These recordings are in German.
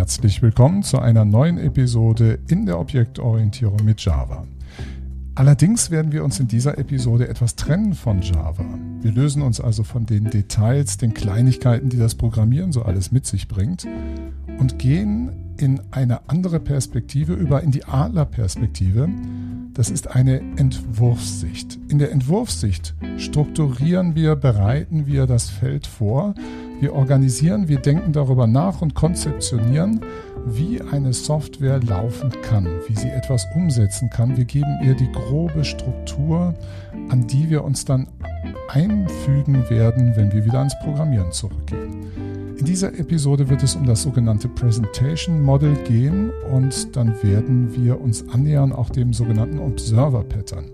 Herzlich willkommen zu einer neuen Episode in der Objektorientierung mit Java. Allerdings werden wir uns in dieser Episode etwas trennen von Java. Wir lösen uns also von den Details, den Kleinigkeiten, die das Programmieren so alles mit sich bringt und gehen in eine andere Perspektive über, in die Adlerperspektive. Das ist eine Entwurfssicht. In der Entwurfssicht strukturieren wir, bereiten wir das Feld vor, wir organisieren, wir denken darüber nach und konzeptionieren, wie eine Software laufen kann, wie sie etwas umsetzen kann. Wir geben ihr die grobe Struktur, an die wir uns dann einfügen werden, wenn wir wieder ans Programmieren zurückgehen. In dieser Episode wird es um das sogenannte Presentation Model gehen und dann werden wir uns annähern auch dem sogenannten Observer Pattern.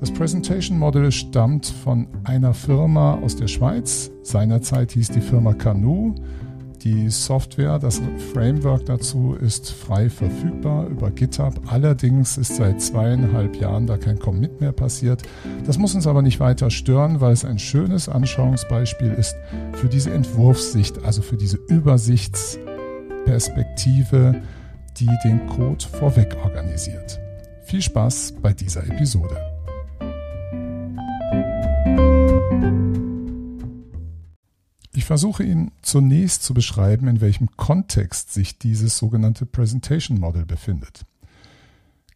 Das Presentation Model stammt von einer Firma aus der Schweiz. Seinerzeit hieß die Firma Canoe. Die Software, das Framework dazu ist frei verfügbar über GitHub. Allerdings ist seit zweieinhalb Jahren da kein Commit mehr passiert. Das muss uns aber nicht weiter stören, weil es ein schönes Anschauungsbeispiel ist für diese Entwurfssicht, also für diese Übersichtsperspektive, die den Code vorweg organisiert. Viel Spaß bei dieser Episode. Ich versuche Ihnen zunächst zu beschreiben, in welchem Kontext sich dieses sogenannte Presentation Model befindet.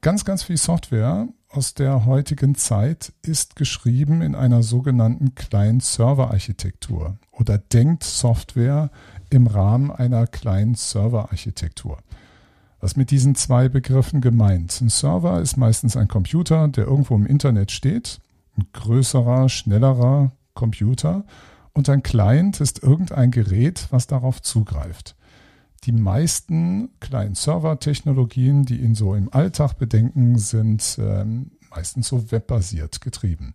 Ganz, ganz viel Software aus der heutigen Zeit ist geschrieben in einer sogenannten Client-Server-Architektur oder denkt Software im Rahmen einer Client-Server-Architektur. Was mit diesen zwei Begriffen gemeint? Ein Server ist meistens ein Computer, der irgendwo im Internet steht, ein größerer, schnellerer Computer und ein Client ist irgendein Gerät, was darauf zugreift. Die meisten kleinen Server-Technologien, die ihn so im Alltag bedenken, sind ähm, meistens so webbasiert getrieben.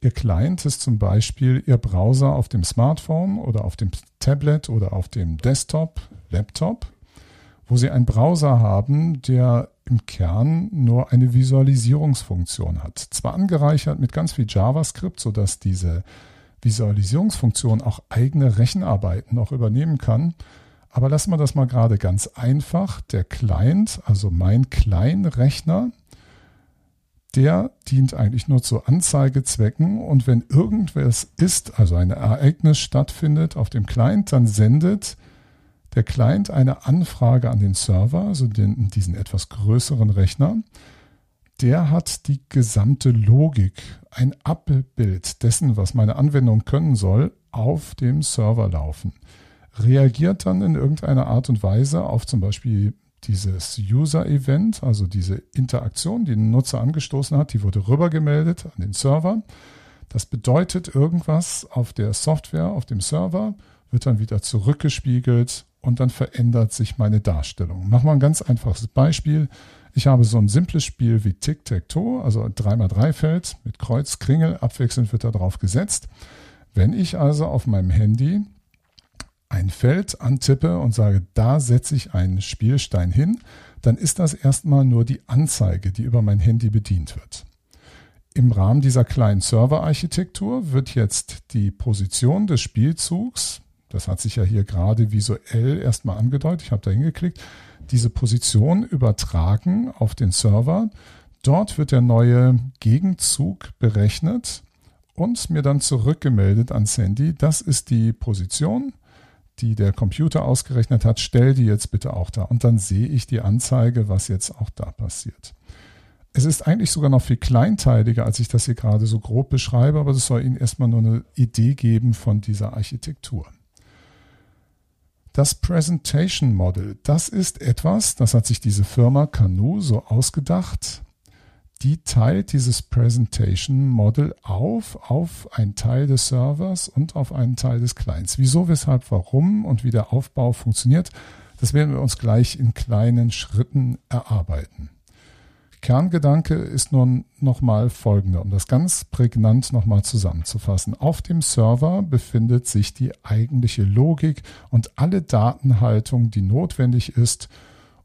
Ihr Client ist zum Beispiel Ihr Browser auf dem Smartphone oder auf dem Tablet oder auf dem Desktop, Laptop, wo Sie einen Browser haben, der im Kern nur eine Visualisierungsfunktion hat. Zwar angereichert mit ganz viel JavaScript, sodass diese Visualisierungsfunktion auch eigene Rechenarbeiten noch übernehmen kann. Aber lassen wir das mal gerade ganz einfach. Der Client, also mein Kleinrechner, der dient eigentlich nur zu Anzeigezwecken und wenn irgendwas ist, also ein Ereignis stattfindet auf dem Client, dann sendet der Client eine Anfrage an den Server, also den, diesen etwas größeren Rechner der hat die gesamte Logik, ein Abbild dessen, was meine Anwendung können soll, auf dem Server laufen. Reagiert dann in irgendeiner Art und Weise auf zum Beispiel dieses User-Event, also diese Interaktion, die ein Nutzer angestoßen hat, die wurde rübergemeldet an den Server. Das bedeutet irgendwas auf der Software, auf dem Server, wird dann wieder zurückgespiegelt und dann verändert sich meine Darstellung. Machen wir ein ganz einfaches Beispiel. Ich habe so ein simples Spiel wie Tic-Tac-Toe, also 3x3-Feld mit Kreuz, Kringel, abwechselnd wird da drauf gesetzt. Wenn ich also auf meinem Handy ein Feld antippe und sage, da setze ich einen Spielstein hin, dann ist das erstmal nur die Anzeige, die über mein Handy bedient wird. Im Rahmen dieser kleinen Serverarchitektur wird jetzt die Position des Spielzugs, das hat sich ja hier gerade visuell erstmal angedeutet, ich habe da hingeklickt, diese Position übertragen auf den Server. Dort wird der neue Gegenzug berechnet und mir dann zurückgemeldet ans Handy. Das ist die Position, die der Computer ausgerechnet hat. Stell die jetzt bitte auch da. Und dann sehe ich die Anzeige, was jetzt auch da passiert. Es ist eigentlich sogar noch viel kleinteiliger, als ich das hier gerade so grob beschreibe, aber das soll Ihnen erstmal nur eine Idee geben von dieser Architektur. Das Presentation Model, das ist etwas, das hat sich diese Firma Canoe so ausgedacht. Die teilt dieses Presentation Model auf auf einen Teil des Servers und auf einen Teil des Clients. Wieso, weshalb, warum und wie der Aufbau funktioniert, das werden wir uns gleich in kleinen Schritten erarbeiten. Kerngedanke ist nun nochmal folgender, um das ganz prägnant nochmal zusammenzufassen. Auf dem Server befindet sich die eigentliche Logik und alle Datenhaltung, die notwendig ist,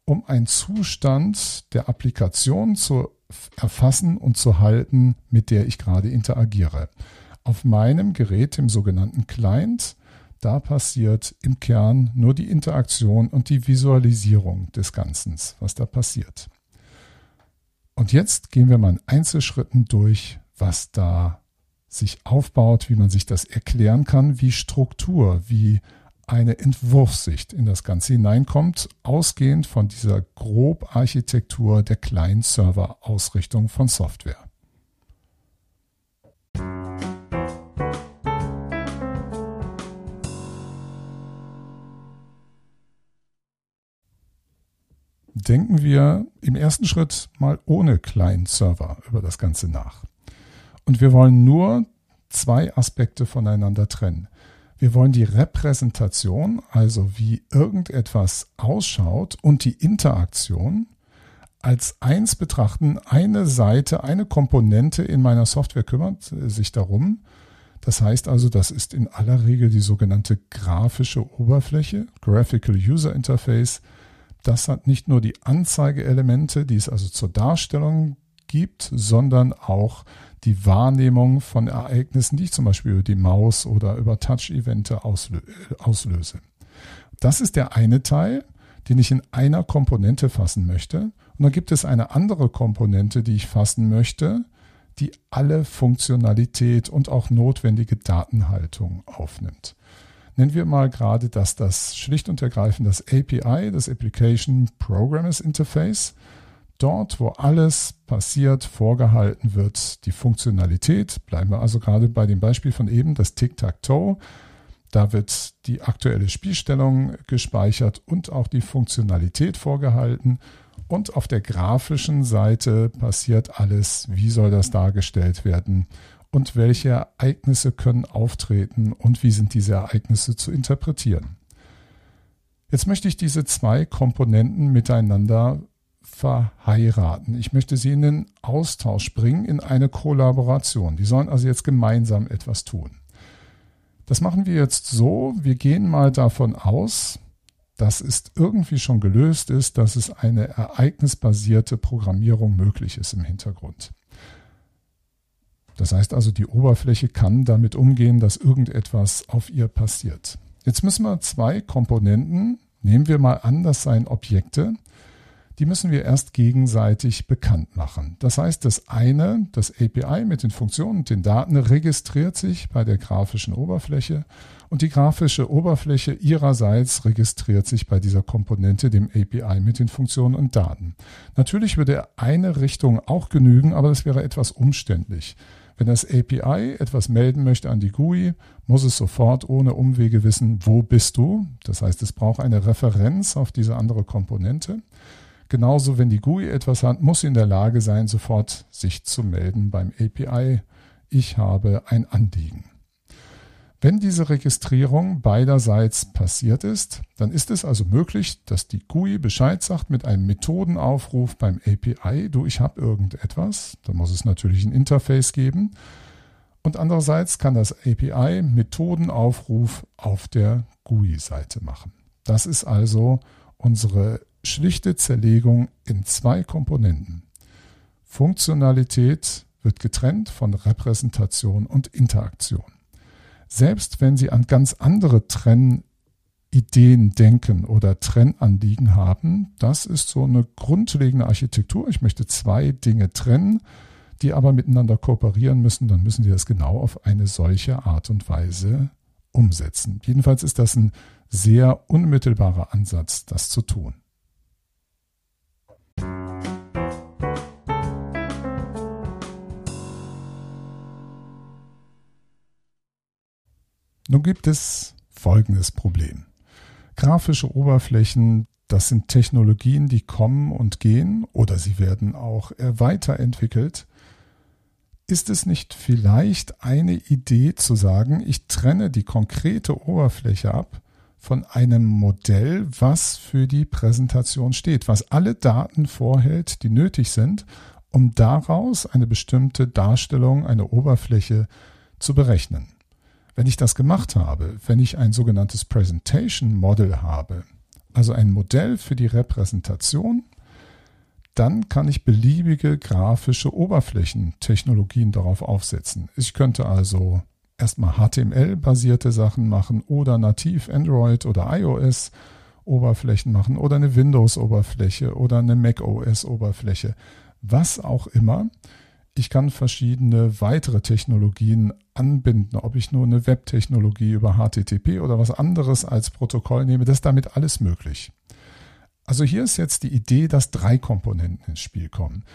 um einen Zustand der Applikation zu erfassen und zu halten, mit der ich gerade interagiere. Auf meinem Gerät, dem sogenannten Client, Da passiert im Kern nur die Interaktion und die Visualisierung des Ganzen, was da passiert. Und jetzt gehen wir mal in Einzelschritten durch, was da sich aufbaut, wie man sich das erklären kann, wie Struktur, wie eine Entwurfssicht in das Ganze hineinkommt, ausgehend von dieser Grobarchitektur der Client-Server-Ausrichtung von Software. Denken wir im ersten Schritt mal ohne Client-Server über das Ganze nach. Und wir wollen nur zwei Aspekte voneinander trennen. Wir wollen die Repräsentation, also wie irgendetwas ausschaut, und die Interaktion als eins betrachten. Eine Seite, eine Komponente in meiner Software kümmert sich darum. Das heißt also, das ist in aller Regel die sogenannte grafische Oberfläche, Graphical User Interface. Das hat nicht nur die Anzeigeelemente, die es also zur Darstellung gibt, sondern auch die Wahrnehmung von Ereignissen, die ich zum Beispiel über die Maus oder über Touch-Evente auslö auslöse. Das ist der eine Teil, den ich in einer Komponente fassen möchte. Und dann gibt es eine andere Komponente, die ich fassen möchte, die alle Funktionalität und auch notwendige Datenhaltung aufnimmt. Nennen wir mal gerade, dass das schlicht und ergreifend das API, das Application Programmers Interface, dort, wo alles passiert, vorgehalten wird, die Funktionalität. Bleiben wir also gerade bei dem Beispiel von eben, das Tic-Tac-Toe. Da wird die aktuelle Spielstellung gespeichert und auch die Funktionalität vorgehalten. Und auf der grafischen Seite passiert alles, wie soll das dargestellt werden und welche Ereignisse können auftreten und wie sind diese Ereignisse zu interpretieren. Jetzt möchte ich diese zwei Komponenten miteinander verheiraten. Ich möchte sie in den Austausch bringen, in eine Kollaboration. Die sollen also jetzt gemeinsam etwas tun. Das machen wir jetzt so, wir gehen mal davon aus, dass es irgendwie schon gelöst ist, dass es eine ereignisbasierte Programmierung möglich ist im Hintergrund. Das heißt also, die Oberfläche kann damit umgehen, dass irgendetwas auf ihr passiert. Jetzt müssen wir zwei Komponenten, nehmen wir mal an, das seien Objekte, die müssen wir erst gegenseitig bekannt machen. Das heißt, das eine, das API mit den Funktionen und den Daten registriert sich bei der grafischen Oberfläche und die grafische Oberfläche ihrerseits registriert sich bei dieser Komponente, dem API mit den Funktionen und Daten. Natürlich würde eine Richtung auch genügen, aber das wäre etwas umständlich. Wenn das API etwas melden möchte an die GUI, muss es sofort ohne Umwege wissen, wo bist du. Das heißt, es braucht eine Referenz auf diese andere Komponente. Genauso, wenn die GUI etwas hat, muss sie in der Lage sein, sofort sich zu melden beim API. Ich habe ein Anliegen. Wenn diese Registrierung beiderseits passiert ist, dann ist es also möglich, dass die GUI Bescheid sagt mit einem Methodenaufruf beim API, du, ich habe irgendetwas. Da muss es natürlich ein Interface geben. Und andererseits kann das API Methodenaufruf auf der GUI-Seite machen. Das ist also unsere schlichte Zerlegung in zwei Komponenten. Funktionalität wird getrennt von Repräsentation und Interaktion. Selbst wenn Sie an ganz andere Trennideen denken oder Trennanliegen haben, das ist so eine grundlegende Architektur. Ich möchte zwei Dinge trennen, die aber miteinander kooperieren müssen, dann müssen Sie das genau auf eine solche Art und Weise umsetzen. Jedenfalls ist das ein sehr unmittelbarer Ansatz, das zu tun. Nun gibt es folgendes Problem. Grafische Oberflächen, das sind Technologien, die kommen und gehen oder sie werden auch weiterentwickelt. Ist es nicht vielleicht eine Idee zu sagen, ich trenne die konkrete Oberfläche ab von einem Modell, was für die Präsentation steht, was alle Daten vorhält, die nötig sind, um daraus eine bestimmte Darstellung, eine Oberfläche zu berechnen. Wenn ich das gemacht habe, wenn ich ein sogenanntes Presentation Model habe, also ein Modell für die Repräsentation, dann kann ich beliebige grafische Oberflächentechnologien darauf aufsetzen. Ich könnte also erstmal HTML-basierte Sachen machen oder nativ Android oder iOS Oberflächen machen oder eine Windows-Oberfläche oder eine macOS-Oberfläche, was auch immer. Ich kann verschiedene weitere Technologien anbinden, ob ich nur eine Web-Technologie über HTTP oder was anderes als Protokoll nehme, das ist damit alles möglich. Also hier ist jetzt die Idee, dass drei Komponenten ins Spiel kommen.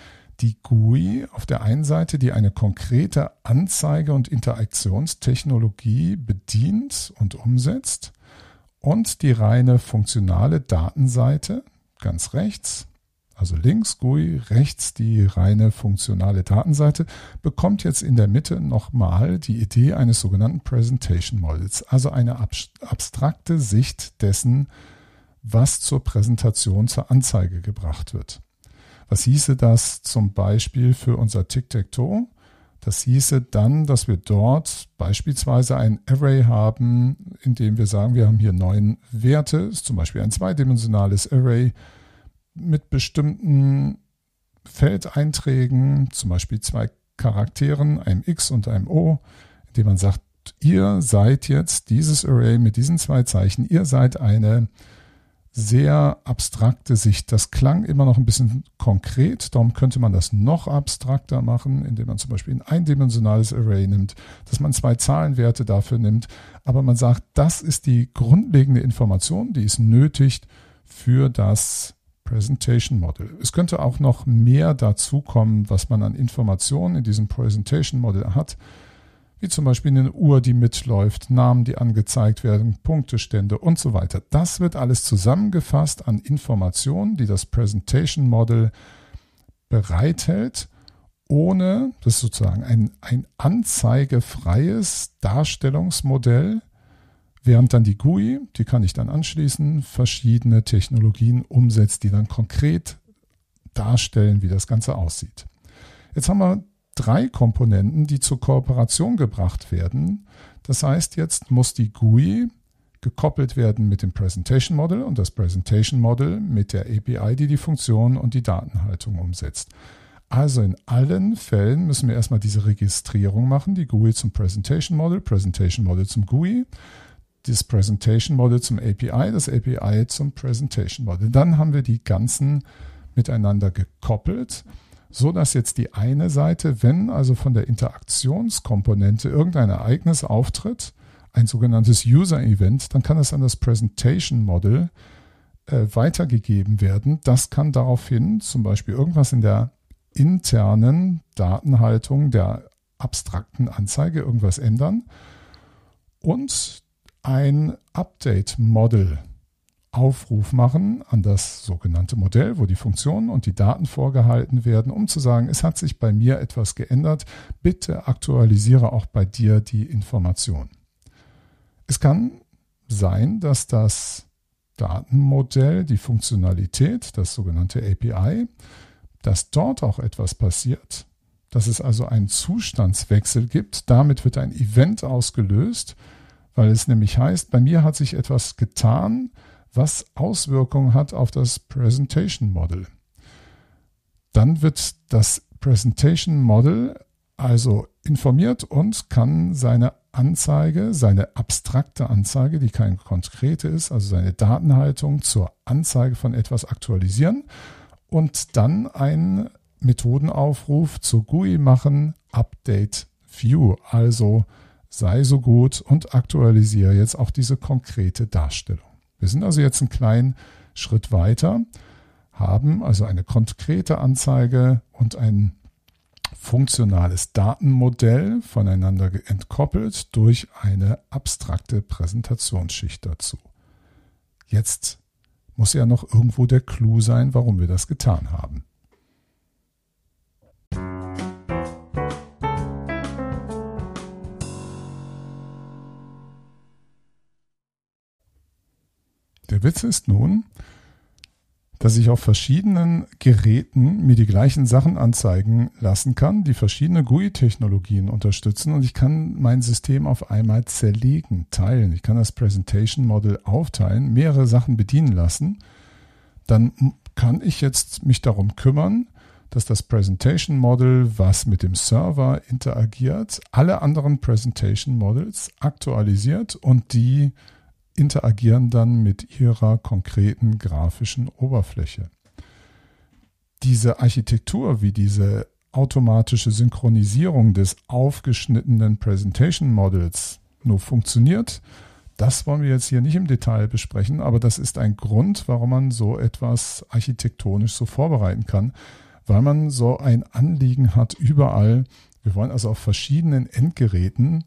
Die GUI auf der einen Seite, die eine konkrete Anzeige- und Interaktionstechnologie bedient und umsetzt und die reine funktionale Datenseite ganz rechts, also links GUI, rechts die reine funktionale Datenseite, bekommt jetzt in der Mitte nochmal die Idee eines sogenannten Presentation Models, also eine abstrakte Sicht dessen, was zur Präsentation zur Anzeige gebracht wird. Was hieße das zum Beispiel für unser Tic-Tac-Toe? Das hieße dann, dass wir dort beispielsweise ein Array haben, in dem wir sagen, wir haben hier neun Werte, ist zum Beispiel ein zweidimensionales Array mit bestimmten Feldeinträgen, zum Beispiel zwei Charakteren, einem X und einem O, in dem man sagt, ihr seid jetzt dieses Array mit diesen zwei Zeichen, ihr seid eine sehr abstrakte Sicht. Das klang immer noch ein bisschen konkret, darum könnte man das noch abstrakter machen, indem man zum Beispiel ein eindimensionales Array nimmt, dass man zwei Zahlenwerte dafür nimmt, aber man sagt, das ist die grundlegende Information, die ist nötig für das Presentation Model. Es könnte auch noch mehr dazukommen, was man an Informationen in diesem Presentation Model hat wie zum Beispiel eine Uhr, die mitläuft, Namen, die angezeigt werden, Punktestände und so weiter. Das wird alles zusammengefasst an Informationen, die das Presentation Model bereithält, ohne, das ist sozusagen ein, ein anzeigefreies Darstellungsmodell, während dann die GUI, die kann ich dann anschließen, verschiedene Technologien umsetzt, die dann konkret darstellen, wie das Ganze aussieht. Jetzt haben wir drei Komponenten, die zur Kooperation gebracht werden. Das heißt, jetzt muss die GUI gekoppelt werden mit dem Presentation Model und das Presentation Model mit der API, die die Funktion und die Datenhaltung umsetzt. Also in allen Fällen müssen wir erstmal diese Registrierung machen, die GUI zum Presentation Model, Presentation Model zum GUI, das Presentation Model zum API, das API zum Presentation Model. Dann haben wir die ganzen miteinander gekoppelt so dass jetzt die eine Seite, wenn also von der Interaktionskomponente irgendein Ereignis auftritt, ein sogenanntes User-Event, dann kann es an das Presentation Model äh, weitergegeben werden. Das kann daraufhin zum Beispiel irgendwas in der internen Datenhaltung der abstrakten Anzeige irgendwas ändern und ein Update-Model Aufruf machen an das sogenannte Modell, wo die Funktionen und die Daten vorgehalten werden, um zu sagen, es hat sich bei mir etwas geändert, bitte aktualisiere auch bei dir die Information. Es kann sein, dass das Datenmodell, die Funktionalität, das sogenannte API, dass dort auch etwas passiert, dass es also einen Zustandswechsel gibt. Damit wird ein Event ausgelöst, weil es nämlich heißt, bei mir hat sich etwas getan, was Auswirkungen hat auf das Presentation Model. Dann wird das Presentation Model also informiert und kann seine Anzeige, seine abstrakte Anzeige, die keine konkrete ist, also seine Datenhaltung zur Anzeige von etwas aktualisieren und dann einen Methodenaufruf zur GUI machen, Update View, also sei so gut und aktualisiere jetzt auch diese konkrete Darstellung. Wir sind also jetzt einen kleinen Schritt weiter, haben also eine konkrete Anzeige und ein funktionales Datenmodell voneinander entkoppelt durch eine abstrakte Präsentationsschicht dazu. Jetzt muss ja noch irgendwo der Clou sein, warum wir das getan haben. Witz ist nun, dass ich auf verschiedenen Geräten mir die gleichen Sachen anzeigen lassen kann, die verschiedene GUI-Technologien unterstützen und ich kann mein System auf einmal zerlegen, teilen. Ich kann das Presentation Model aufteilen, mehrere Sachen bedienen lassen. Dann kann ich jetzt mich darum kümmern, dass das Presentation Model, was mit dem Server interagiert, alle anderen Presentation Models aktualisiert und die interagieren dann mit ihrer konkreten grafischen Oberfläche. Diese Architektur, wie diese automatische Synchronisierung des aufgeschnittenen Presentation Models nur funktioniert, das wollen wir jetzt hier nicht im Detail besprechen, aber das ist ein Grund, warum man so etwas architektonisch so vorbereiten kann, weil man so ein Anliegen hat überall. Wir wollen also auf verschiedenen Endgeräten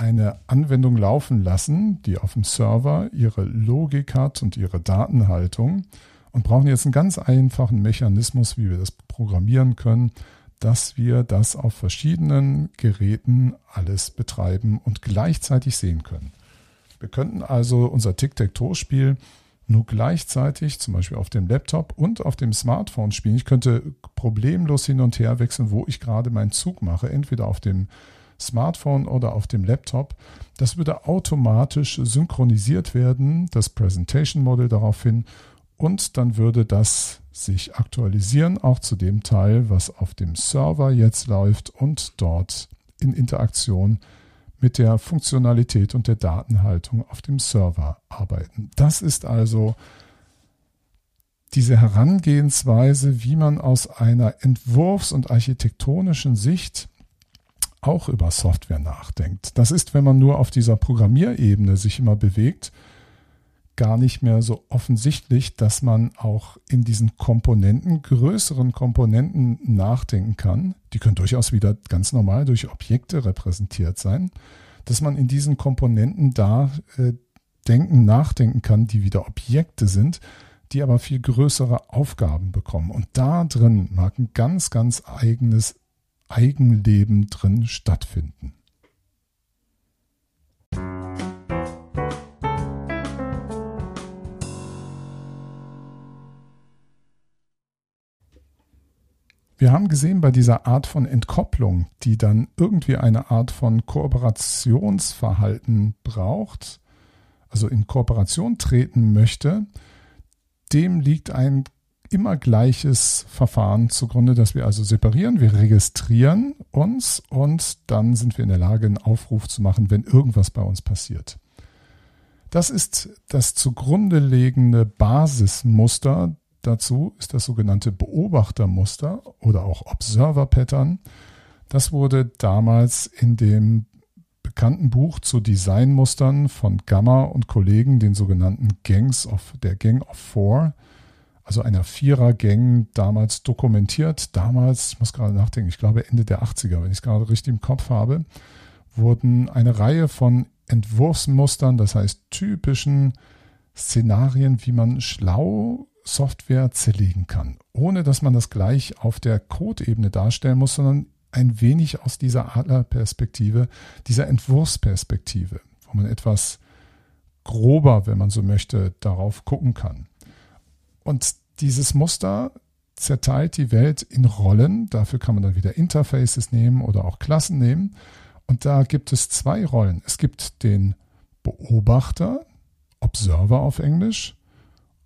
eine Anwendung laufen lassen, die auf dem Server ihre Logik hat und ihre Datenhaltung und brauchen jetzt einen ganz einfachen Mechanismus, wie wir das programmieren können, dass wir das auf verschiedenen Geräten alles betreiben und gleichzeitig sehen können. Wir könnten also unser Tic-Tac-Toe-Spiel nur gleichzeitig, zum Beispiel auf dem Laptop und auf dem Smartphone spielen. Ich könnte problemlos hin und her wechseln, wo ich gerade meinen Zug mache, entweder auf dem Smartphone oder auf dem Laptop. Das würde automatisch synchronisiert werden, das Presentation Model daraufhin, und dann würde das sich aktualisieren, auch zu dem Teil, was auf dem Server jetzt läuft und dort in Interaktion mit der Funktionalität und der Datenhaltung auf dem Server arbeiten. Das ist also diese Herangehensweise, wie man aus einer Entwurfs- und architektonischen Sicht auch über Software nachdenkt. Das ist, wenn man nur auf dieser Programmierebene sich immer bewegt, gar nicht mehr so offensichtlich, dass man auch in diesen Komponenten, größeren Komponenten nachdenken kann. Die können durchaus wieder ganz normal durch Objekte repräsentiert sein, dass man in diesen Komponenten da äh, denken, nachdenken kann, die wieder Objekte sind, die aber viel größere Aufgaben bekommen. Und da drin mag ein ganz, ganz eigenes Eigenleben drin stattfinden. Wir haben gesehen bei dieser Art von Entkopplung, die dann irgendwie eine Art von Kooperationsverhalten braucht, also in Kooperation treten möchte, dem liegt ein immer gleiches Verfahren zugrunde, dass wir also separieren, wir registrieren uns und dann sind wir in der Lage, einen Aufruf zu machen, wenn irgendwas bei uns passiert. Das ist das zugrunde liegende Basismuster dazu ist das sogenannte Beobachtermuster oder auch Observer Pattern. Das wurde damals in dem bekannten Buch zu Designmustern von Gamma und Kollegen, den sogenannten Gangs of der Gang of Four, also einer Vierer-Gang, damals dokumentiert. Damals, ich muss gerade nachdenken, ich glaube Ende der 80er, wenn ich es gerade richtig im Kopf habe, wurden eine Reihe von Entwurfsmustern, das heißt typischen Szenarien, wie man schlau Software zerlegen kann, ohne dass man das gleich auf der Code-Ebene darstellen muss, sondern ein wenig aus dieser Adlerperspektive, dieser Entwurfsperspektive, wo man etwas grober, wenn man so möchte, darauf gucken kann. Und dieses Muster zerteilt die Welt in Rollen. Dafür kann man dann wieder Interfaces nehmen oder auch Klassen nehmen. Und da gibt es zwei Rollen. Es gibt den Beobachter, Observer auf Englisch,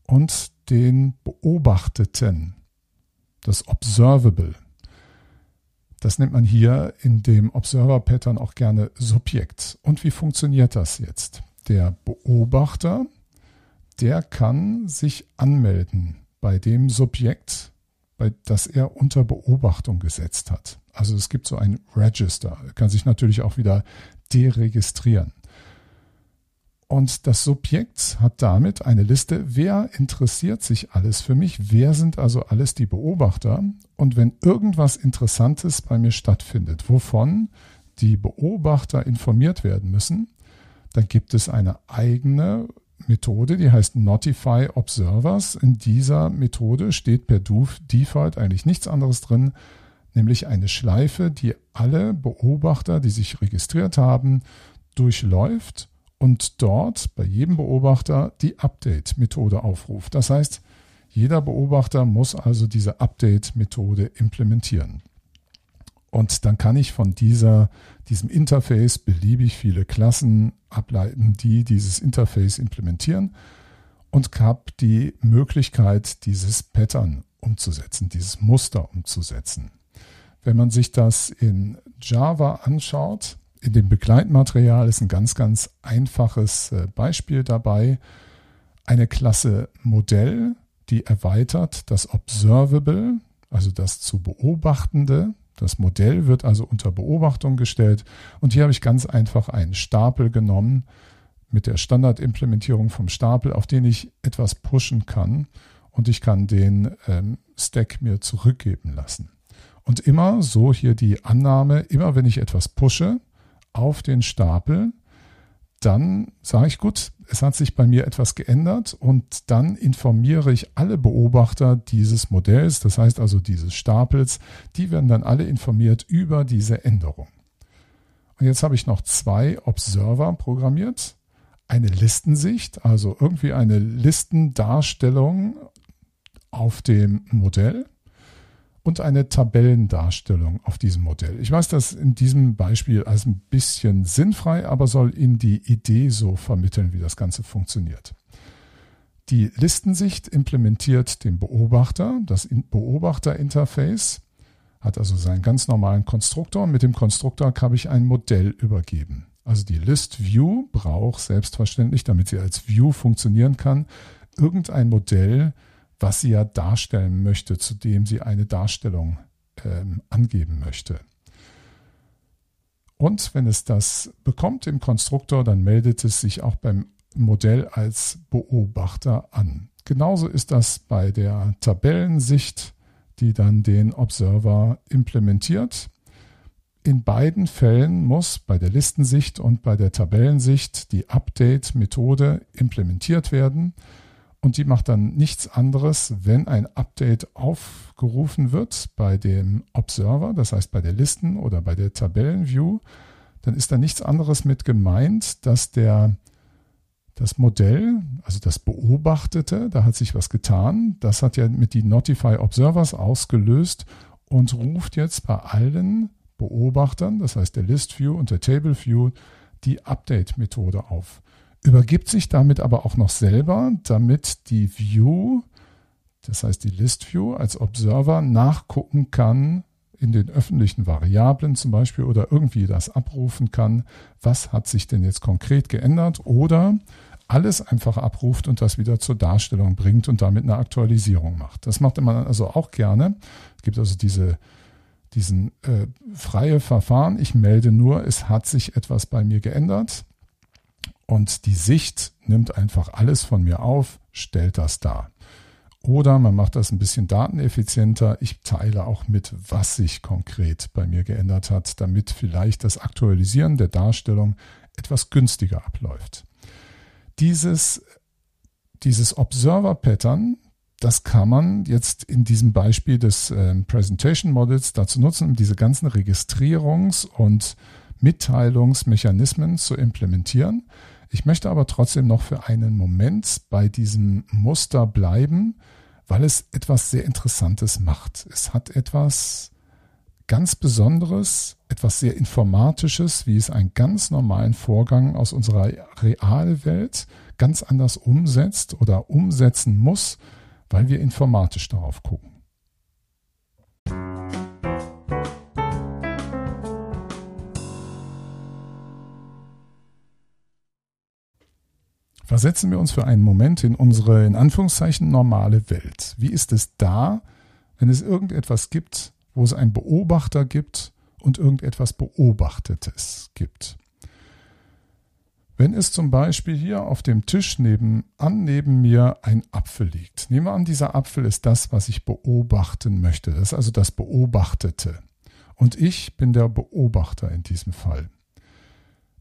und den Beobachteten, das Observable. Das nennt man hier in dem Observer-Pattern auch gerne Subjekt. Und wie funktioniert das jetzt? Der Beobachter, der kann sich anmelden bei dem Subjekt, bei das er unter Beobachtung gesetzt hat. Also es gibt so ein Register. Er kann sich natürlich auch wieder deregistrieren. Und das Subjekt hat damit eine Liste, wer interessiert sich alles für mich, wer sind also alles die Beobachter. Und wenn irgendwas Interessantes bei mir stattfindet, wovon die Beobachter informiert werden müssen, dann gibt es eine eigene Methode, die heißt Notify Observers. In dieser Methode steht per Default eigentlich nichts anderes drin, nämlich eine Schleife, die alle Beobachter, die sich registriert haben, durchläuft und dort bei jedem Beobachter die Update-Methode aufruft. Das heißt, jeder Beobachter muss also diese Update-Methode implementieren. Und dann kann ich von dieser, diesem Interface beliebig viele Klassen ableiten, die dieses Interface implementieren. und habe die Möglichkeit, dieses Pattern umzusetzen, dieses Muster umzusetzen. Wenn man sich das in Java anschaut, in dem Begleitmaterial ist ein ganz, ganz einfaches äh, Beispiel dabei. Eine Klasse Modell, die erweitert das Observable, also das zu beobachtende. Das Modell wird also unter Beobachtung gestellt. Und hier habe ich ganz einfach einen Stapel genommen mit der Standardimplementierung vom Stapel, auf den ich etwas pushen kann. Und ich kann den ähm, Stack mir zurückgeben lassen. Und immer so hier die Annahme, immer wenn ich etwas pushe auf den Stapel, dann sage ich, gut, es hat sich bei mir etwas geändert und dann informiere ich alle Beobachter dieses Modells, das heißt also dieses Stapels, die werden dann alle informiert über diese Änderung. Und jetzt habe ich noch zwei Observer programmiert, eine Listensicht, also irgendwie eine Listendarstellung auf dem Modell und eine Tabellendarstellung auf diesem Modell. Ich weiß das in diesem Beispiel als ein bisschen sinnfrei, aber soll Ihnen die Idee so vermitteln, wie das Ganze funktioniert. Die Listensicht implementiert den Beobachter, das Beobachterinterface, hat also seinen ganz normalen Konstruktor. Mit dem Konstruktor habe ich ein Modell übergeben. Also die List View braucht selbstverständlich, damit sie als View funktionieren kann, irgendein Modell, was sie ja darstellen möchte, zu dem sie eine Darstellung ähm, angeben möchte. Und wenn es das bekommt im Konstruktor, dann meldet es sich auch beim Modell als Beobachter an. Genauso ist das bei der Tabellensicht, die dann den Observer implementiert. In beiden Fällen muss bei der Listensicht und bei der Tabellensicht die Update-Methode implementiert werden und die macht dann nichts anderes, wenn ein Update aufgerufen wird bei dem Observer, das heißt bei der Listen- oder bei der Tabellenview, dann ist da nichts anderes mit gemeint, dass der das Modell, also das Beobachtete, da hat sich was getan, das hat ja mit die Notify Observers ausgelöst und ruft jetzt bei allen Beobachtern, das heißt der List View und der Table View, die Update-Methode auf übergibt sich damit aber auch noch selber, damit die View, das heißt die List View als Observer nachgucken kann in den öffentlichen Variablen zum Beispiel oder irgendwie das abrufen kann, was hat sich denn jetzt konkret geändert oder alles einfach abruft und das wieder zur Darstellung bringt und damit eine Aktualisierung macht. Das macht man also auch gerne. Es gibt also diese diesen äh, freie Verfahren. Ich melde nur, es hat sich etwas bei mir geändert und die Sicht nimmt einfach alles von mir auf, stellt das dar. Oder man macht das ein bisschen dateneffizienter. Ich teile auch mit, was sich konkret bei mir geändert hat, damit vielleicht das Aktualisieren der Darstellung etwas günstiger abläuft. Dieses, dieses Observer-Pattern, das kann man jetzt in diesem Beispiel des äh, Presentation Models dazu nutzen, um diese ganzen Registrierungs- und Mitteilungsmechanismen zu implementieren. Ich möchte aber trotzdem noch für einen Moment bei diesem Muster bleiben, weil es etwas sehr Interessantes macht. Es hat etwas ganz Besonderes, etwas sehr Informatisches, wie es einen ganz normalen Vorgang aus unserer Realwelt ganz anders umsetzt oder umsetzen muss, weil wir informatisch darauf gucken. Versetzen wir uns für einen Moment in unsere in Anführungszeichen normale Welt. Wie ist es da, wenn es irgendetwas gibt, wo es einen Beobachter gibt und irgendetwas Beobachtetes gibt? Wenn es zum Beispiel hier auf dem Tisch nebenan neben mir ein Apfel liegt. Nehmen wir an, dieser Apfel ist das, was ich beobachten möchte. Das ist also das Beobachtete. Und ich bin der Beobachter in diesem Fall.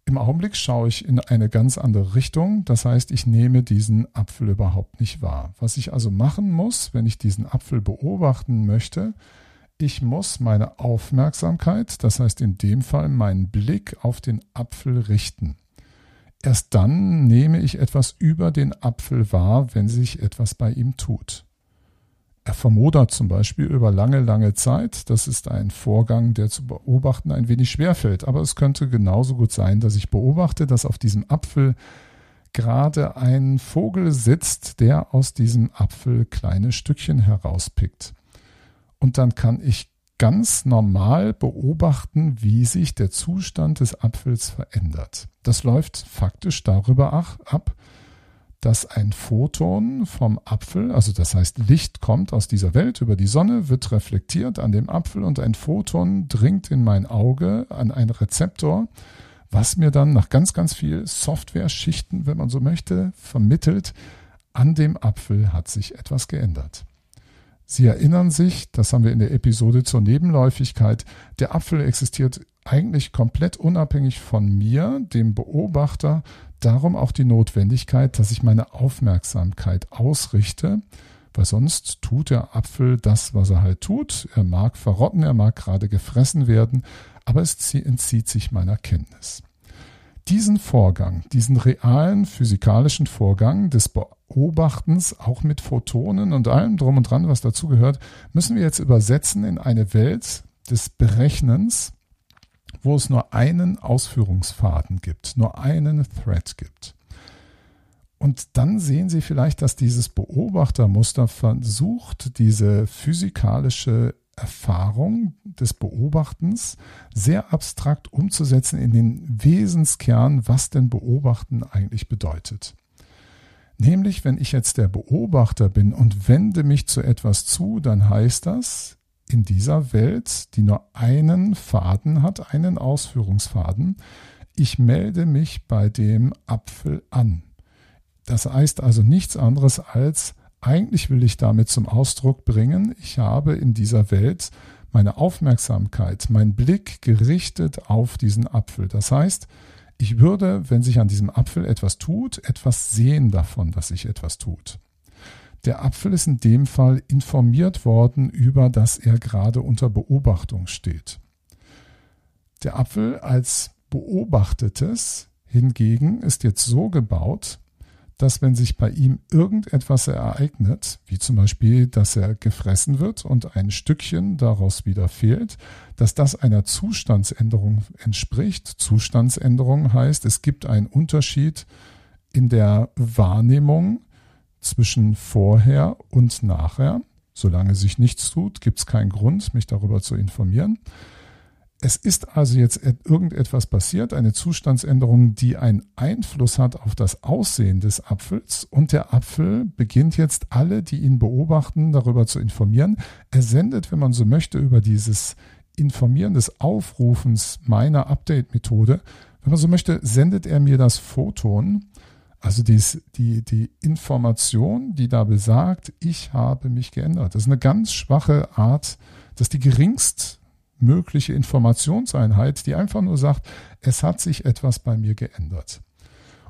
Im Augenblick schaue ich in eine ganz andere Richtung. Das heißt, ich nehme diesen Apfel überhaupt nicht wahr. Was ich also machen muss, wenn ich diesen Apfel beobachten möchte, ich muss meine Aufmerksamkeit, das heißt in dem Fall meinen Blick auf den Apfel richten. Erst dann nehme ich etwas über den Apfel wahr, wenn sich etwas bei ihm tut. Er vermodert zum Beispiel über lange, lange Zeit. Das ist ein Vorgang, der zu beobachten ein wenig schwerfällt. Aber es könnte genauso gut sein, dass ich beobachte, dass auf diesem Apfel gerade ein Vogel sitzt, der aus diesem Apfel kleine Stückchen herauspickt. Und dann kann ich ganz normal beobachten, wie sich der Zustand des Apfels verändert. Das läuft faktisch darüber ab, dass ein Photon vom Apfel, also das heißt Licht kommt aus dieser Welt über die Sonne, wird reflektiert an dem Apfel und ein Photon dringt in mein Auge an einen Rezeptor, was mir dann nach ganz, ganz viel Software-Schichten, wenn man so möchte, vermittelt, an dem Apfel hat sich etwas geändert. Sie erinnern sich, das haben wir in der Episode zur Nebenläufigkeit, der Apfel existiert eigentlich komplett unabhängig von mir, dem Beobachter, darum auch die Notwendigkeit, dass ich meine Aufmerksamkeit ausrichte, weil sonst tut der Apfel das, was er halt tut. Er mag verrotten, er mag gerade gefressen werden, aber es entzieht sich meiner Kenntnis. Diesen Vorgang, diesen realen physikalischen Vorgang des Beobachtens, auch mit Photonen und allem drum und dran, was dazugehört, müssen wir jetzt übersetzen in eine Welt des Berechnens, wo es nur einen Ausführungsfaden gibt, nur einen Thread gibt. Und dann sehen Sie vielleicht, dass dieses Beobachtermuster versucht, diese physikalische Erfahrung des Beobachtens sehr abstrakt umzusetzen in den Wesenskern, was denn Beobachten eigentlich bedeutet. Nämlich, wenn ich jetzt der Beobachter bin und wende mich zu etwas zu, dann heißt das, in dieser Welt, die nur einen Faden hat, einen Ausführungsfaden, ich melde mich bei dem Apfel an. Das heißt also nichts anderes als, eigentlich will ich damit zum Ausdruck bringen, ich habe in dieser Welt meine Aufmerksamkeit, mein Blick gerichtet auf diesen Apfel. Das heißt, ich würde, wenn sich an diesem Apfel etwas tut, etwas sehen davon, dass sich etwas tut. Der Apfel ist in dem Fall informiert worden über, dass er gerade unter Beobachtung steht. Der Apfel als Beobachtetes hingegen ist jetzt so gebaut, dass wenn sich bei ihm irgendetwas ereignet, wie zum Beispiel, dass er gefressen wird und ein Stückchen daraus wieder fehlt, dass das einer Zustandsänderung entspricht. Zustandsänderung heißt, es gibt einen Unterschied in der Wahrnehmung zwischen vorher und nachher. Solange sich nichts tut, gibt es keinen Grund, mich darüber zu informieren. Es ist also jetzt irgendetwas passiert, eine Zustandsänderung, die einen Einfluss hat auf das Aussehen des Apfels und der Apfel beginnt jetzt alle, die ihn beobachten, darüber zu informieren. Er sendet, wenn man so möchte, über dieses Informieren des Aufrufens meiner Update-Methode, wenn man so möchte, sendet er mir das Photon, also dies, die, die Information, die da besagt, ich habe mich geändert. Das ist eine ganz schwache Art, das ist die geringst mögliche Informationseinheit, die einfach nur sagt, es hat sich etwas bei mir geändert.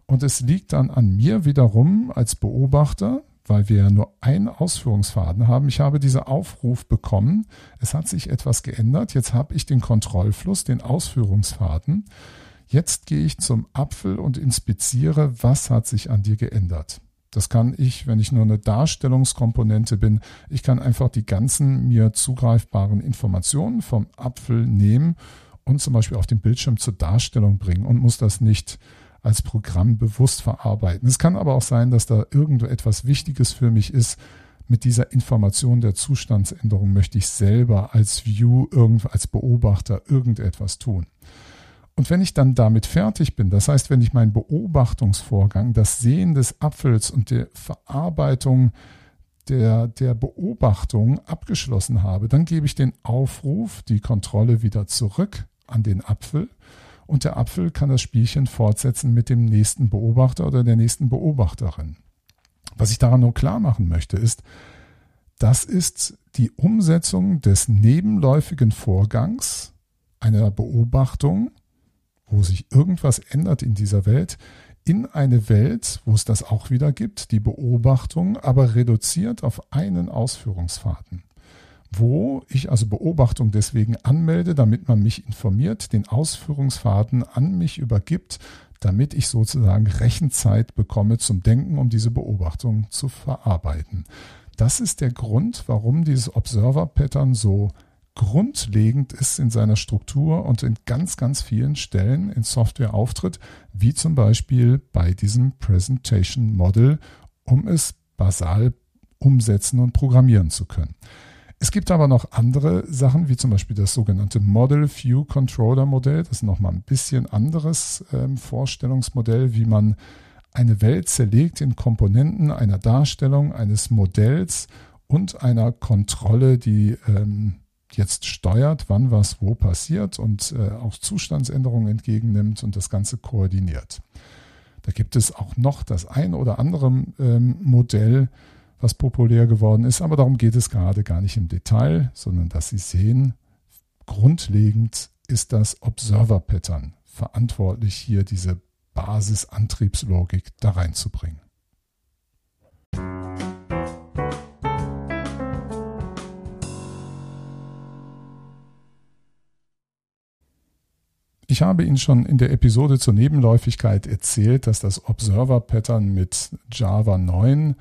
Und es liegt dann an mir wiederum als Beobachter, weil wir ja nur einen Ausführungsfaden haben. Ich habe diesen Aufruf bekommen, es hat sich etwas geändert, jetzt habe ich den Kontrollfluss, den Ausführungsfaden. Jetzt gehe ich zum Apfel und inspiziere, was hat sich an dir geändert. Das kann ich, wenn ich nur eine Darstellungskomponente bin. Ich kann einfach die ganzen mir zugreifbaren Informationen vom Apfel nehmen und zum Beispiel auf den Bildschirm zur Darstellung bringen und muss das nicht als Programm bewusst verarbeiten. Es kann aber auch sein, dass da irgendwo etwas Wichtiges für mich ist. Mit dieser Information der Zustandsänderung möchte ich selber als View, als Beobachter irgendetwas tun. Und wenn ich dann damit fertig bin, das heißt, wenn ich meinen Beobachtungsvorgang, das Sehen des Apfels und die Verarbeitung der, der Beobachtung abgeschlossen habe, dann gebe ich den Aufruf, die Kontrolle wieder zurück an den Apfel und der Apfel kann das Spielchen fortsetzen mit dem nächsten Beobachter oder der nächsten Beobachterin. Was ich daran nur klar machen möchte, ist, das ist die Umsetzung des nebenläufigen Vorgangs einer Beobachtung wo sich irgendwas ändert in dieser Welt, in eine Welt, wo es das auch wieder gibt, die Beobachtung, aber reduziert auf einen Ausführungsfaden. Wo ich also Beobachtung deswegen anmelde, damit man mich informiert, den Ausführungsfaden an mich übergibt, damit ich sozusagen Rechenzeit bekomme zum Denken, um diese Beobachtung zu verarbeiten. Das ist der Grund, warum dieses Observer-Pattern so grundlegend ist in seiner Struktur und in ganz, ganz vielen Stellen in Software auftritt, wie zum Beispiel bei diesem Presentation Model, um es basal umsetzen und programmieren zu können. Es gibt aber noch andere Sachen, wie zum Beispiel das sogenannte Model View Controller Modell. Das ist nochmal ein bisschen anderes ähm, Vorstellungsmodell, wie man eine Welt zerlegt in Komponenten einer Darstellung, eines Modells und einer Kontrolle, die ähm, jetzt steuert, wann was wo passiert und äh, auch Zustandsänderungen entgegennimmt und das Ganze koordiniert. Da gibt es auch noch das ein oder andere ähm, Modell, was populär geworden ist. Aber darum geht es gerade gar nicht im Detail, sondern dass Sie sehen, grundlegend ist das Observer Pattern verantwortlich, hier diese Basisantriebslogik da reinzubringen. Habe Ihnen schon in der Episode zur Nebenläufigkeit erzählt, dass das Observer Pattern mit Java 9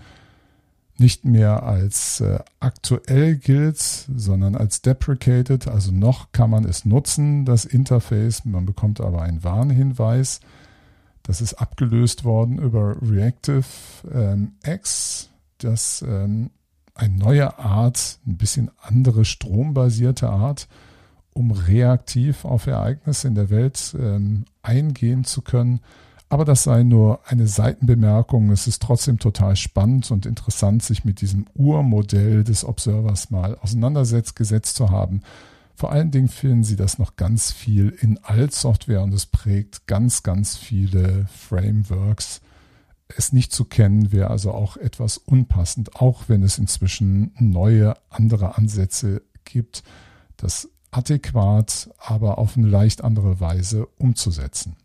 nicht mehr als äh, aktuell gilt, sondern als deprecated. Also noch kann man es nutzen, das Interface. Man bekommt aber einen Warnhinweis. Das ist abgelöst worden über Reactive ähm, X, das ähm, eine neue Art, ein bisschen andere strombasierte Art, um reaktiv auf Ereignisse in der Welt ähm, eingehen zu können. Aber das sei nur eine Seitenbemerkung. Es ist trotzdem total spannend und interessant, sich mit diesem Urmodell des Observers mal auseinandergesetzt zu haben. Vor allen Dingen finden Sie das noch ganz viel in Altsoftware und es prägt ganz, ganz viele Frameworks. Es nicht zu kennen wäre also auch etwas unpassend, auch wenn es inzwischen neue, andere Ansätze gibt, das adäquat, aber auf eine leicht andere Weise umzusetzen.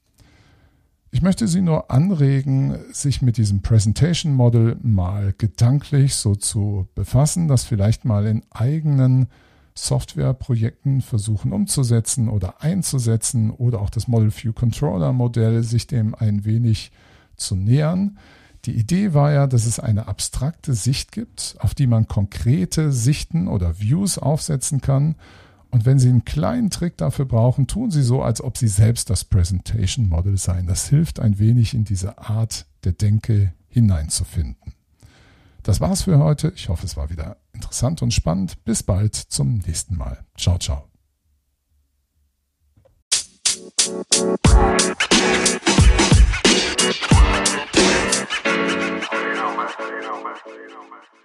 Ich möchte Sie nur anregen, sich mit diesem Presentation Model mal gedanklich so zu befassen, das vielleicht mal in eigenen Softwareprojekten versuchen umzusetzen oder einzusetzen oder auch das Model View Controller Modell sich dem ein wenig zu nähern. Die Idee war ja, dass es eine abstrakte Sicht gibt, auf die man konkrete Sichten oder Views aufsetzen kann und wenn Sie einen kleinen Trick dafür brauchen, tun Sie so, als ob Sie selbst das Presentation Model seien. Das hilft ein wenig in diese Art der Denke hineinzufinden. Das war's für heute. Ich hoffe, es war wieder interessant und spannend. Bis bald zum nächsten Mal. Ciao, ciao. you know, man.